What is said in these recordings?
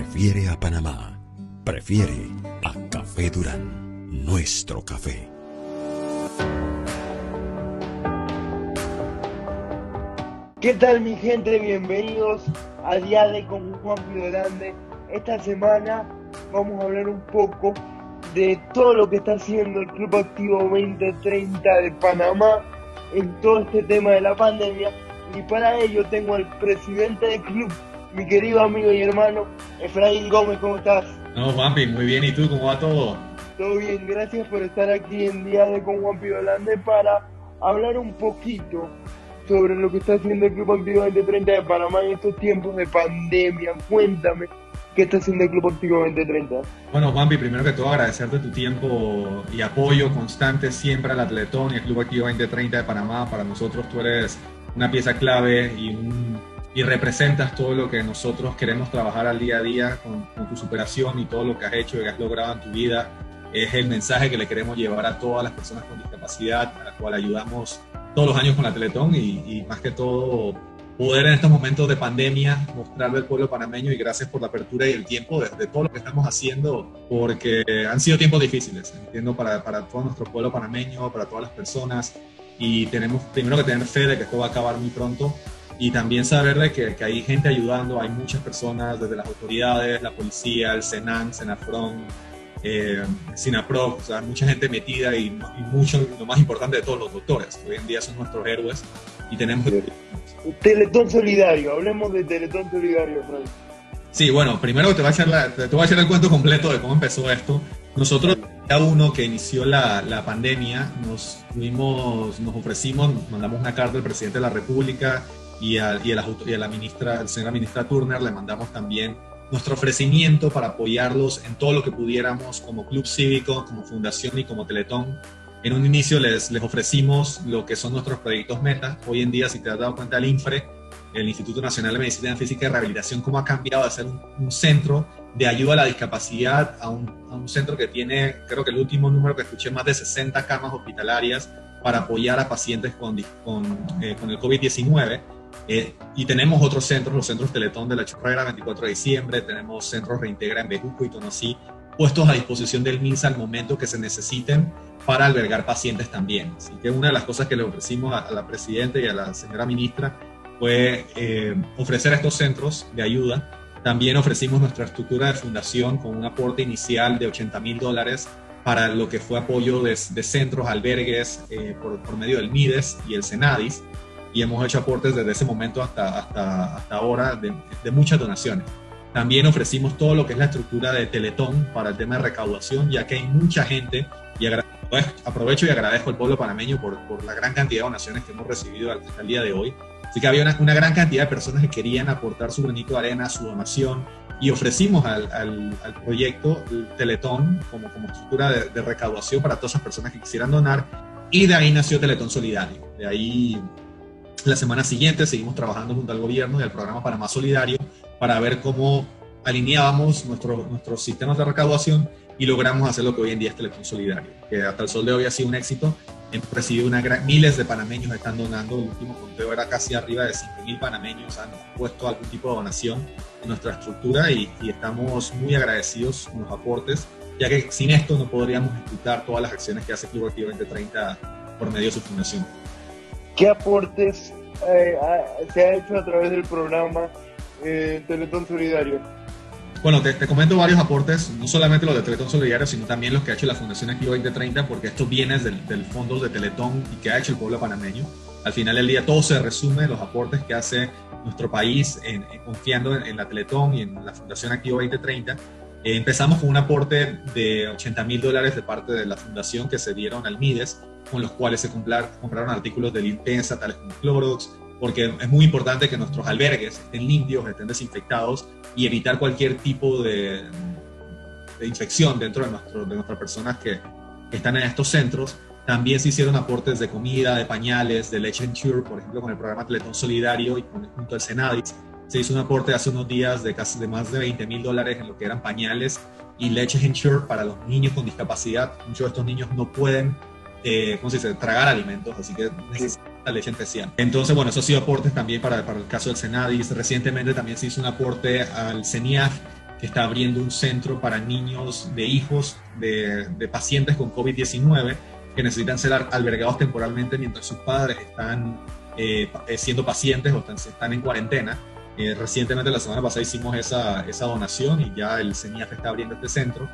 Prefiere a Panamá. Prefiere a Café Durán. Nuestro café. ¿Qué tal mi gente? Bienvenidos a Diade con Juan Grande. Esta semana vamos a hablar un poco de todo lo que está haciendo el Club Activo 2030 de Panamá en todo este tema de la pandemia. Y para ello tengo al presidente del club, mi querido amigo y hermano Efraín Gómez. ¿Cómo estás? No, Juanpi, muy bien. ¿Y tú cómo va todo? Todo bien, gracias por estar aquí en Diade con Juan Grande para hablar un poquito sobre lo que está haciendo el Club Activo 2030 de Panamá en estos tiempos de pandemia. Cuéntame, ¿qué está haciendo el Club Activo 2030? Bueno, Juanpi, primero que todo agradecerte tu tiempo y apoyo constante siempre al Atletón y al Club Activo 2030 de Panamá. Para nosotros tú eres una pieza clave y, y representas todo lo que nosotros queremos trabajar al día a día con, con tu superación y todo lo que has hecho y que has logrado en tu vida. Es el mensaje que le queremos llevar a todas las personas con discapacidad, a la cual ayudamos todos los años con la Teletón y, y, más que todo poder en estos momentos de pandemia mostrarle al pueblo panameño y gracias por la apertura y el tiempo de, de, todo lo que estamos haciendo porque han sido tiempos difíciles, entiendo, para, para todo nuestro pueblo panameño, para todas las personas y tenemos primero que tener fe de que esto va a acabar muy pronto y también saber de que, que hay gente ayudando, hay muchas personas desde las autoridades, la policía, el Senan, Senafron, eh, Sinaprof, o sea, mucha gente metida y, y, mucho, lo más importante de todos, los doctores, que hoy en día son nuestros héroes y tenemos... Teletón Solidario, hablemos de Teletón Solidario, Fred. Sí, bueno, primero te voy, a hacer la, te voy a hacer el cuento completo de cómo empezó esto. Nosotros, cada uno que inició la, la pandemia, nos, fuimos, nos ofrecimos, mandamos una carta al presidente de la República y a, y a, la, y a la ministra, señora ministra Turner, le mandamos también nuestro ofrecimiento para apoyarlos en todo lo que pudiéramos como club cívico, como fundación y como teletón. En un inicio les, les ofrecimos lo que son nuestros proyectos meta. Hoy en día, si te has dado cuenta, el INFRE, el Instituto Nacional de Medicina Física y Rehabilitación, cómo ha cambiado de ser un, un centro de ayuda a la discapacidad a un, a un, centro que tiene, creo que el último número que escuché, más de 60 camas hospitalarias para apoyar a pacientes con, con, eh, con el COVID-19 eh, y tenemos otros centros, los centros Teletón de la Chorrera, 24 de diciembre, tenemos centros Reintegra en Bejuco y Tonosí, puestos a disposición del MINSA al momento que se necesiten para albergar pacientes también. Así que una de las cosas que le ofrecimos a, a la Presidenta y a la señora Ministra fue eh, ofrecer estos centros de ayuda. También ofrecimos nuestra estructura de fundación con un aporte inicial de 80 mil dólares para lo que fue apoyo de, de centros, albergues eh, por, por medio del MIDES y el SENADIS y hemos hecho aportes desde ese momento hasta, hasta, hasta ahora de, de, muchas donaciones. También ofrecimos todo lo que es la estructura de Teletón para el tema de recaudación, ya que hay mucha gente, y aprovecho y agradezco al pueblo panameño por, por la gran cantidad de donaciones que hemos recibido hasta el día de hoy. Así que había una, una gran cantidad de personas que querían aportar su granito de arena, su donación, y ofrecimos al, al, al proyecto el Teletón como, como estructura de, de recaudación para todas esas personas que quisieran donar, y de ahí nació Teletón Solidario. De ahí la semana siguiente seguimos trabajando junto al gobierno y al programa Panamá Solidario para ver cómo alineábamos nuestro, nuestros sistemas de recaudación y logramos hacer lo que hoy en día es Teletón Solidario, que hasta el sol de hoy ha sido un éxito. Hemos recibido una gran, miles de panameños están donando, el último conteo era casi arriba de 5.000 panameños han puesto algún tipo de donación en nuestra estructura y, y estamos muy agradecidos con los aportes, ya que sin esto no podríamos ejecutar todas las acciones que hace Club Activo 2030 por medio de su fundación. ¿Qué aportes eh, se ha hecho a través del programa eh, Teletón Solidario? Bueno, te, te, comento varios aportes, no solamente los de Teletón Solidario, sino también los que ha hecho la Fundación Activo 2030, porque esto viene del, del fondo de Teletón y que ha hecho el pueblo panameño. Al final del día todo se resume los aportes que hace nuestro país en, en, confiando en, en, la Teletón y en la Fundación Activo 2030. Eh, empezamos con un aporte de 80 mil dólares de parte de la fundación que se dieron al MIDES, con los cuales se comprar, compraron artículos de limpieza, tales como Clorox, porque es muy importante que nuestros albergues estén limpios, estén desinfectados y evitar cualquier tipo de, infección dentro de, nuestro, de nuestras personas que, están en estos centros. También se hicieron aportes de comida, de pañales, de leche Ensure, por ejemplo, con el programa Teletón Solidario y con, junto al Senadis. Se hizo un aporte hace unos días de casi de más de 20 mil dólares en lo que eran pañales y leche Ensure para los niños con discapacidad. Muchos de estos niños no pueden eh, ¿cómo se dice?, tragar alimentos, así que necesita la leche especial. Entonces, bueno, eso ha sido aportes también para, para el caso del Senadis. Recientemente también se hizo un aporte al CENIAF, que está abriendo un centro para niños de hijos de, de pacientes con COVID-19 que necesitan ser albergados temporalmente mientras sus padres están eh, siendo pacientes o están, están en cuarentena. Eh, recientemente, la semana pasada, hicimos esa, esa donación y ya el CENIAF está abriendo este centro.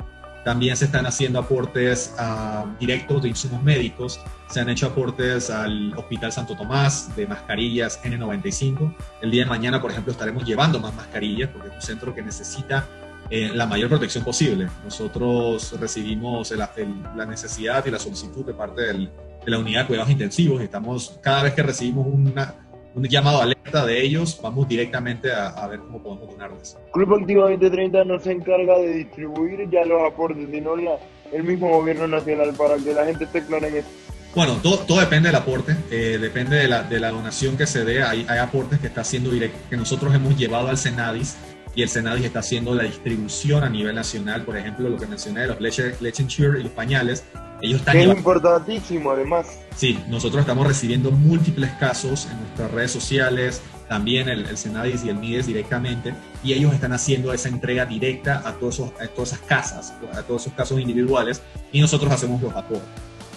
También se están haciendo aportes uh, directos de insumos médicos. Se han hecho aportes al Hospital Santo Tomás de mascarillas N95. El día de mañana, por ejemplo, estaremos llevando más mascarillas porque es un centro que necesita eh, la mayor protección posible. Nosotros recibimos el, el, la necesidad y la solicitud de parte del, de la unidad de cuidados intensivos. Estamos, cada vez que recibimos una, un llamado alerta de ellos, vamos directamente a, a, ver cómo podemos donarles. Club Activa 2030 no se encarga de distribuir ya los aportes, sino la, el mismo gobierno nacional para que la gente esté clara en esto. Bueno, todo, todo depende del aporte, eh, depende de la, de la, donación que se dé. Hay, hay aportes que está haciendo directo, que nosotros hemos llevado al Senadis y el Senadis está haciendo la distribución a nivel nacional. Por ejemplo, lo que mencioné de los leche, leche y los pañales, ellos están que es importantísimo, además. Sí, nosotros estamos recibiendo múltiples casos en nuestras redes sociales, también el, Senadis y el MIDES directamente, y ellos están haciendo esa entrega directa a, todos esos, todas esas casas, a todos esos casos individuales, y nosotros hacemos los apoyos.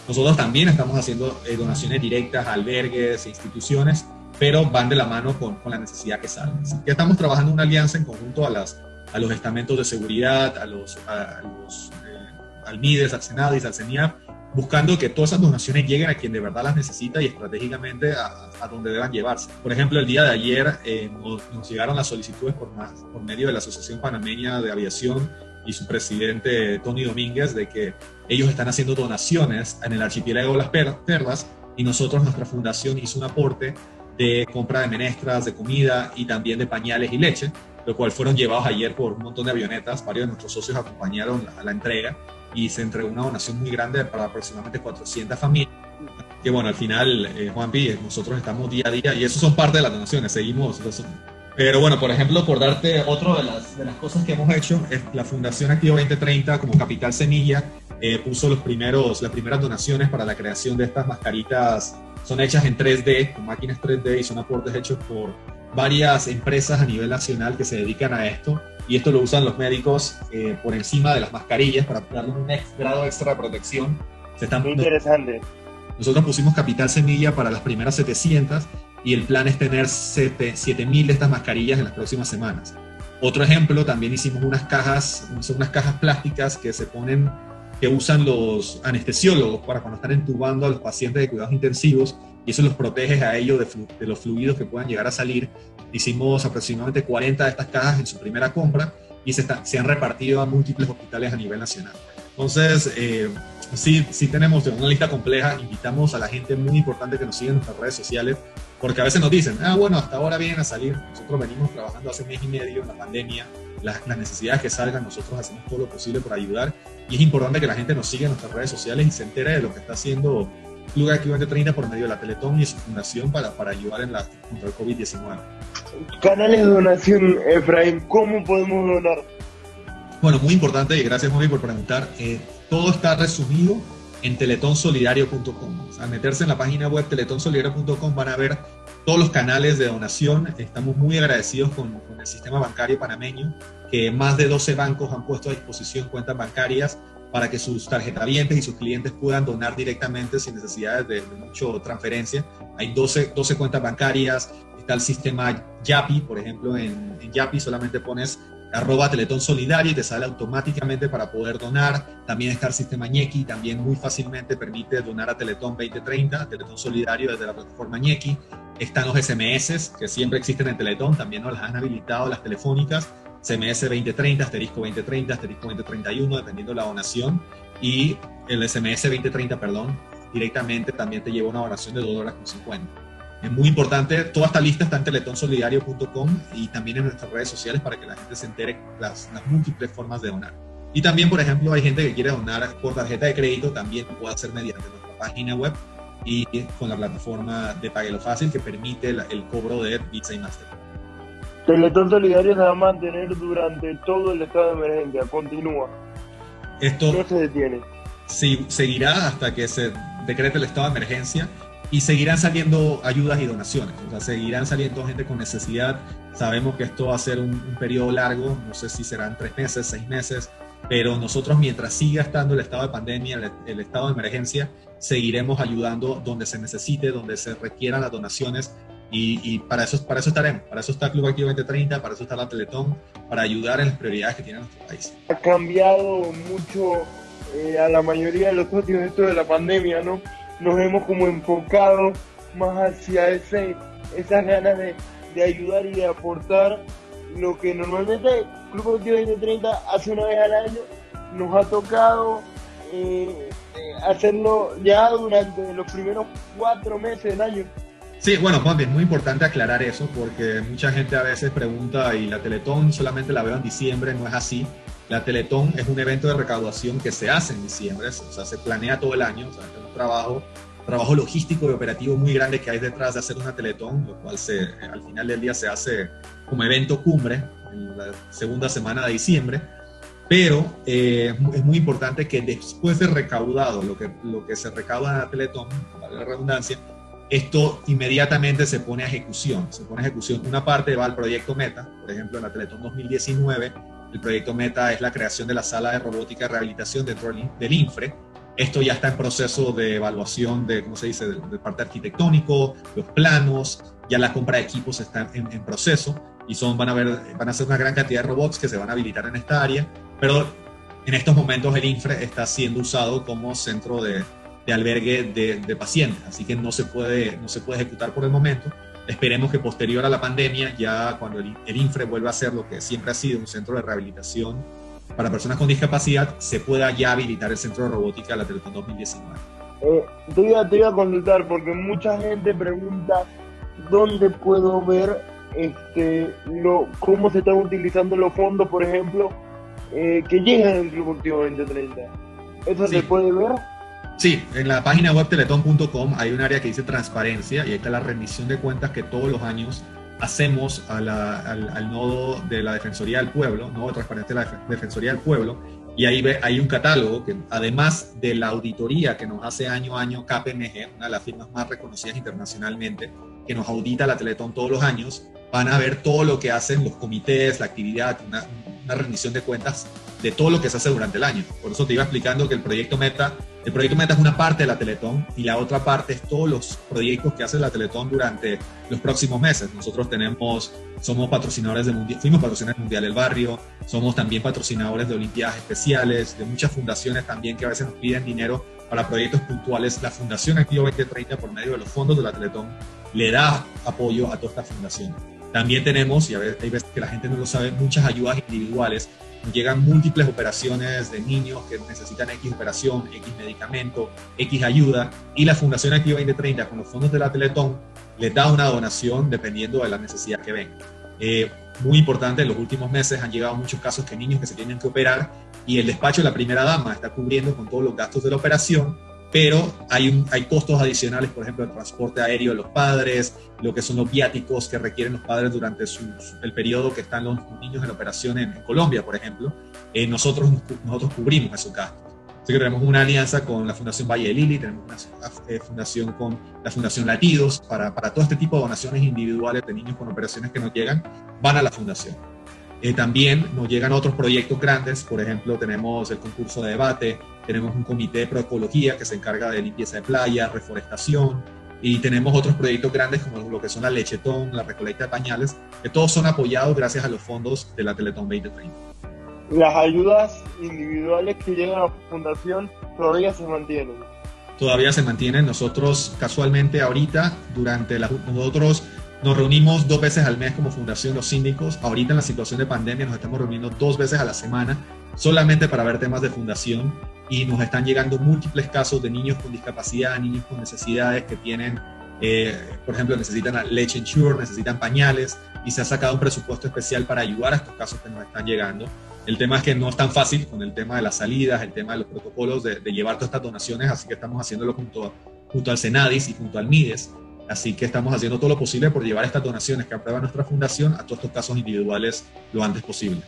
Nosotros también estamos haciendo eh, donaciones directas a albergues e instituciones, pero van de la mano con, la necesidad que sale. Así que estamos trabajando una alianza en conjunto a, las, a los estamentos de seguridad, a los, a, los al MIDES, al Senadis, al CENIAF, buscando que todas esas donaciones lleguen a quien de verdad las necesita y estratégicamente a, a donde deban llevarse. Por ejemplo, el día de ayer eh, nos, nos, llegaron las solicitudes por, más, por medio de la Asociación Panameña de Aviación y su presidente Tony Domínguez de que ellos están haciendo donaciones en el archipiélago de las Perlas y nosotros, nuestra fundación, hizo un aporte de compra de menestras, de comida y también de pañales y leche, lo cual fueron llevados ayer por un montón de avionetas. Varios de nuestros socios acompañaron a la entrega y se entregó una donación muy grande para aproximadamente 400 familias. Que bueno, al final, eh, Juanpi, nosotros estamos día a día y eso son parte de las donaciones, seguimos. Pero bueno, por ejemplo, por darte otra de las, de las cosas que hemos hecho, es la Fundación Activo 2030 como Capital Semilla eh, puso los primeros, las primeras donaciones para la creación de estas mascaritas. Son hechas en 3D, con máquinas 3D y son aportes hechos por varias empresas a nivel nacional que se dedican a esto y esto lo usan los médicos eh, por encima de las mascarillas para darle un grado extra de protección. Se están, Muy interesante. Nosotros pusimos capital semilla para las primeras 700 y el plan es tener 7000 de estas mascarillas en las próximas semanas. Otro ejemplo, también hicimos unas cajas, son unas cajas plásticas que se ponen, que usan los anestesiólogos para cuando están entubando a los pacientes de cuidados intensivos y eso los protege a ellos de, de, los fluidos que puedan llegar a salir. Hicimos aproximadamente 40 de estas cajas en su primera compra y se, está, se han repartido a múltiples hospitales a nivel nacional. Entonces, eh, sí, sí tenemos una lista compleja. Invitamos a la gente muy importante que nos siga en nuestras redes sociales, porque a veces nos dicen, ah, bueno, hasta ahora vienen a salir. Nosotros venimos trabajando hace mes y medio en la pandemia. Las, las necesidades que salgan, nosotros hacemos todo lo posible por ayudar. Y es importante que la gente nos siga en nuestras redes sociales y se entere de lo que está haciendo Club Activo 30 por medio de la Teletón y su fundación para, para ayudar en la, contra el COVID-19. Canales de donación, Efraín, ¿cómo podemos donar? Bueno, muy importante y gracias Mori por preguntar. Eh, todo está resumido en teletonsolidario.com. O sea, meterse en la página web teletonsolidario.com van a ver todos los canales de donación. Estamos muy agradecidos con, con el sistema bancario panameño, que más de 12 bancos han puesto a disposición cuentas bancarias para que sus tarjetavientes y sus clientes puedan donar directamente sin necesidad de, de mucho transferencia. Hay 12, 12 cuentas bancarias, está el sistema Yapi, por ejemplo, en, en Yapi solamente pones arroba Teletón Solidario y te sale automáticamente para poder donar. También está el sistema Ñequi, también muy fácilmente permite donar a Teletón 2030, Teletón Solidario desde la plataforma Ñequi. Están los SMS, que siempre existen en Teletón, también nos las han habilitado las telefónicas. CMS 2030, asterisco 2030, asterisco 2031, dependiendo de la donación. Y el SMS 2030, perdón, directamente también te lleva una donación de 2 dólares con 50. Es muy importante, toda esta lista está en teletonsolidario.com y también en nuestras redes sociales para que la gente se entere las, las múltiples formas de donar. Y también, por ejemplo, hay gente que quiere donar por tarjeta de crédito, también lo puede hacer mediante nuestra página web y con la plataforma de Paguelo Fácil que permite el cobro de Visa y Mastercard. Teletón Solidario se va a mantener durante todo el estado de emergencia, continúa. Esto no se detiene. Sí, seguirá hasta que se decrete el estado de emergencia y seguirán saliendo ayudas y donaciones. O sea, seguirán saliendo gente con necesidad Sabemos que esto va a ser un, un periodo largo, no sé si serán tres meses, seis meses, pero nosotros mientras siga estando el estado de pandemia, el, el, estado de emergencia, seguiremos ayudando donde se necesite, donde se requieran las donaciones y, y, para, eso, para eso estaremos, para eso está Club Activo 2030, para eso está la Teletón, para ayudar en las prioridades que tiene nuestro país. Ha cambiado mucho eh, a la mayoría de los socios esto de la pandemia, ¿no? Nos hemos como enfocado más hacia ese, esas ganas de, ayudar y de aportar lo que normalmente Club Activo 2030 hace una vez al año, nos ha tocado eh, hacerlo ya durante los primeros cuatro meses del año. Sí, bueno, Juan, es muy importante aclarar eso porque mucha gente a veces pregunta y la Teletón solamente la veo en diciembre, no es así. La Teletón es un evento de recaudación que se hace en diciembre, o sea, se planea todo el año, o sea, es un trabajo, trabajo logístico y operativo muy grande que hay detrás de hacer una Teletón, lo cual al final del día se hace como evento cumbre en la segunda semana de diciembre. Pero eh, es muy importante que después de recaudado, lo que, lo que se recauda en la Teletón, para la redundancia, esto inmediatamente se pone a ejecución. Se pone a ejecución. Una parte va al proyecto Meta, por ejemplo, en la Teletón 2019, el proyecto Meta es la creación de la sala de robótica de rehabilitación dentro del INFRE. Esto ya está en proceso de evaluación de, ¿cómo se dice?, del, del parte arquitectónico, los planos, ya la compra de equipos está en, en proceso y son, van, a ver, van a ser una gran cantidad de robots que se van a habilitar en esta área, pero en estos momentos el INFRE está siendo usado como centro de, de albergue de, de, pacientes, así que no se, puede, no se puede ejecutar por el momento. Esperemos que posterior a la pandemia, ya cuando el, el INFRE vuelva a ser lo que siempre ha sido un centro de rehabilitación para personas con discapacidad, se pueda ya habilitar el centro de robótica de la Teletón 2019. Eh, te, iba, te iba a consultar porque mucha gente pregunta dónde puedo ver este, lo, cómo se están utilizando los fondos, por ejemplo, eh, que llegan al Club Activo 2030. ¿Eso sí. se puede ver? Sí, en la página web teletón.com hay un área que dice transparencia y ahí está la rendición de cuentas que todos los años hacemos al, nodo de la Defensoría del Pueblo, nodo de de la Defensoría del Pueblo, y ahí hay un catálogo que además de la auditoría que nos hace año a año KPMG, una de las firmas más reconocidas internacionalmente, que nos audita la Teletón todos los años, van a ver todo lo que hacen los comités, la actividad, una, una rendición de cuentas de todo lo que se hace durante el año. Por eso te iba explicando que el proyecto Meta, el proyecto Meta es una parte de la Teletón y la otra parte es todos los proyectos que hace la Teletón durante los próximos meses. Nosotros tenemos, somos patrocinadores de mundial, fuimos patrocinadores del Mundial del Barrio, somos también patrocinadores de Olimpiadas Especiales, de muchas fundaciones también que a veces nos piden dinero para proyectos puntuales. La Fundación Activo 2030, por medio de los fondos de la Teletón, le da apoyo a todas estas fundaciones. También tenemos, y a veces, hay veces que la gente no lo sabe, muchas ayudas individuales llegan múltiples operaciones de niños que necesitan X operación, X medicamento, X ayuda, y la Fundación Activa 2030 con los fondos de la Teletón les da una donación dependiendo de la necesidad que ven. Eh, muy importante, en los últimos meses han llegado muchos casos que niños que se tienen que operar y el despacho de la primera dama está cubriendo con todos los gastos de la operación, pero hay, un, hay costos adicionales, por ejemplo, el transporte aéreo de los padres, lo que son los viáticos que requieren los padres durante su, su, el periodo que están los, niños en operación en, en Colombia, por ejemplo. Eh, nosotros, nosotros cubrimos esos gastos. Así que tenemos una alianza con la Fundación Valle de Lili, tenemos una eh, fundación con la Fundación Latidos, para, para todo este tipo de donaciones individuales de niños con operaciones que nos llegan, van a la fundación. Eh, también nos llegan otros proyectos grandes, por ejemplo, tenemos el concurso de debate, tenemos un comité de proecología que se encarga de limpieza de playa, reforestación, y tenemos otros proyectos grandes como lo que son la lechetón, la recolecta de pañales, que todos son apoyados gracias a los fondos de la Teletón 2030. Las ayudas individuales que llegan a la fundación todavía se mantienen. Todavía se mantienen. Nosotros casualmente ahorita, durante la, nosotros nos reunimos dos veces al mes como fundación los síndicos. Ahorita en la situación de pandemia nos estamos reuniendo dos veces a la semana solamente para ver temas de fundación y nos están llegando múltiples casos de niños con discapacidad, niños con necesidades que tienen, eh, por ejemplo, necesitan leche insure, necesitan pañales y se ha sacado un presupuesto especial para ayudar a estos casos que nos están llegando. El tema es que no es tan fácil con el tema de las salidas, el tema de los protocolos de, llevar todas estas donaciones, así que estamos haciéndolo junto, junto al Senadis y junto al MIDES. Así que estamos haciendo todo lo posible por llevar estas donaciones que aprueba nuestra fundación a todos estos casos individuales lo antes posible.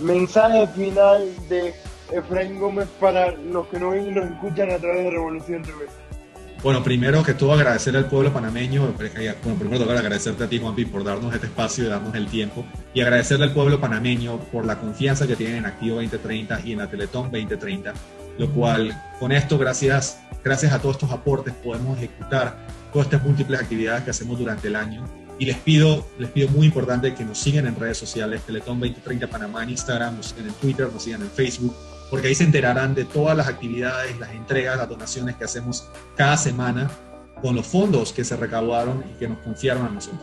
Mensaje final de Efraín Gómez para los que nos ven y nos escuchan a través de Revolución TV. Bueno, primero que todo agradecer al pueblo panameño, bueno, primero tengo agradecerte a ti, Juanpi, por darnos este espacio y darnos el tiempo, y agradecerle al pueblo panameño por la confianza que tienen en Activo 2030 y en la Teletón 2030, lo cual con esto, gracias, gracias a todos estos aportes, podemos ejecutar todas estas múltiples actividades que hacemos durante el año. Y les pido, les pido muy importante que nos sigan en redes sociales, Teletón 2030 Panamá en Instagram, nos sigan en Twitter, nos sigan en Facebook, porque ahí se enterarán de todas las actividades, las entregas, las donaciones que hacemos cada semana con los fondos que se recaudaron y que nos confiaron a nosotros.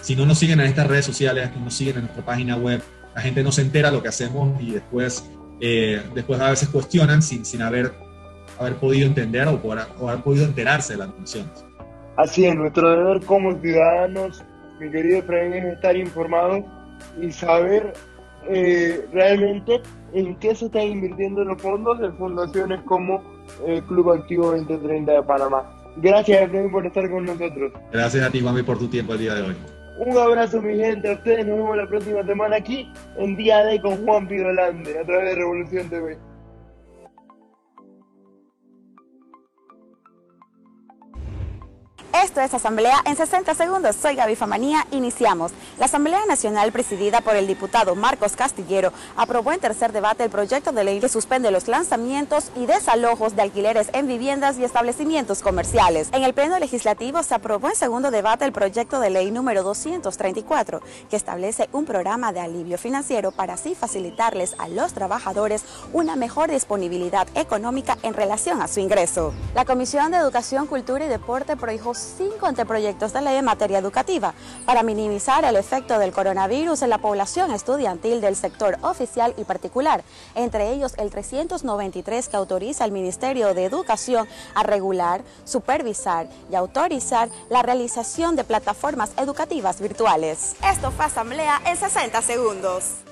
Si no nos siguen en estas redes sociales, no nos siguen en nuestra página web, la gente no se entera lo que hacemos y después, eh, después a veces cuestionan sin, sin haber, haber podido entender o, o haber podido enterarse de las donaciones. Así es, nuestro deber como ciudadanos, mi querido Efraín, es estar informados y saber eh, realmente en qué se están invirtiendo los fondos en fundaciones como el eh, Club Activo 2030 de Panamá. Gracias, por estar con nosotros. Gracias a ti, Mami, por tu tiempo el día de hoy. Un abrazo, mi gente. A ustedes nos vemos la próxima semana aquí en Día de con Juan Pidolande a través de Revolución TV. Esto es Asamblea en 60 segundos. Soy Gaby Famanía. Iniciamos. La Asamblea Nacional, presidida por el diputado Marcos Castillero, aprobó en tercer debate el proyecto de ley que suspende los lanzamientos y desalojos de alquileres en viviendas y establecimientos comerciales. En el Pleno Legislativo se aprobó en segundo debate el proyecto de ley número 234, que establece un programa de alivio financiero para así facilitarles a los trabajadores una mejor disponibilidad económica en relación a su ingreso. La Comisión de Educación, Cultura y Deporte prohijó cinco anteproyectos de ley en materia educativa para minimizar el efecto del coronavirus en la población estudiantil del sector oficial y particular, entre ellos el 393 que autoriza al Ministerio de Educación a regular, supervisar y autorizar la realización de plataformas educativas virtuales. Esto fue Asamblea en 60 segundos.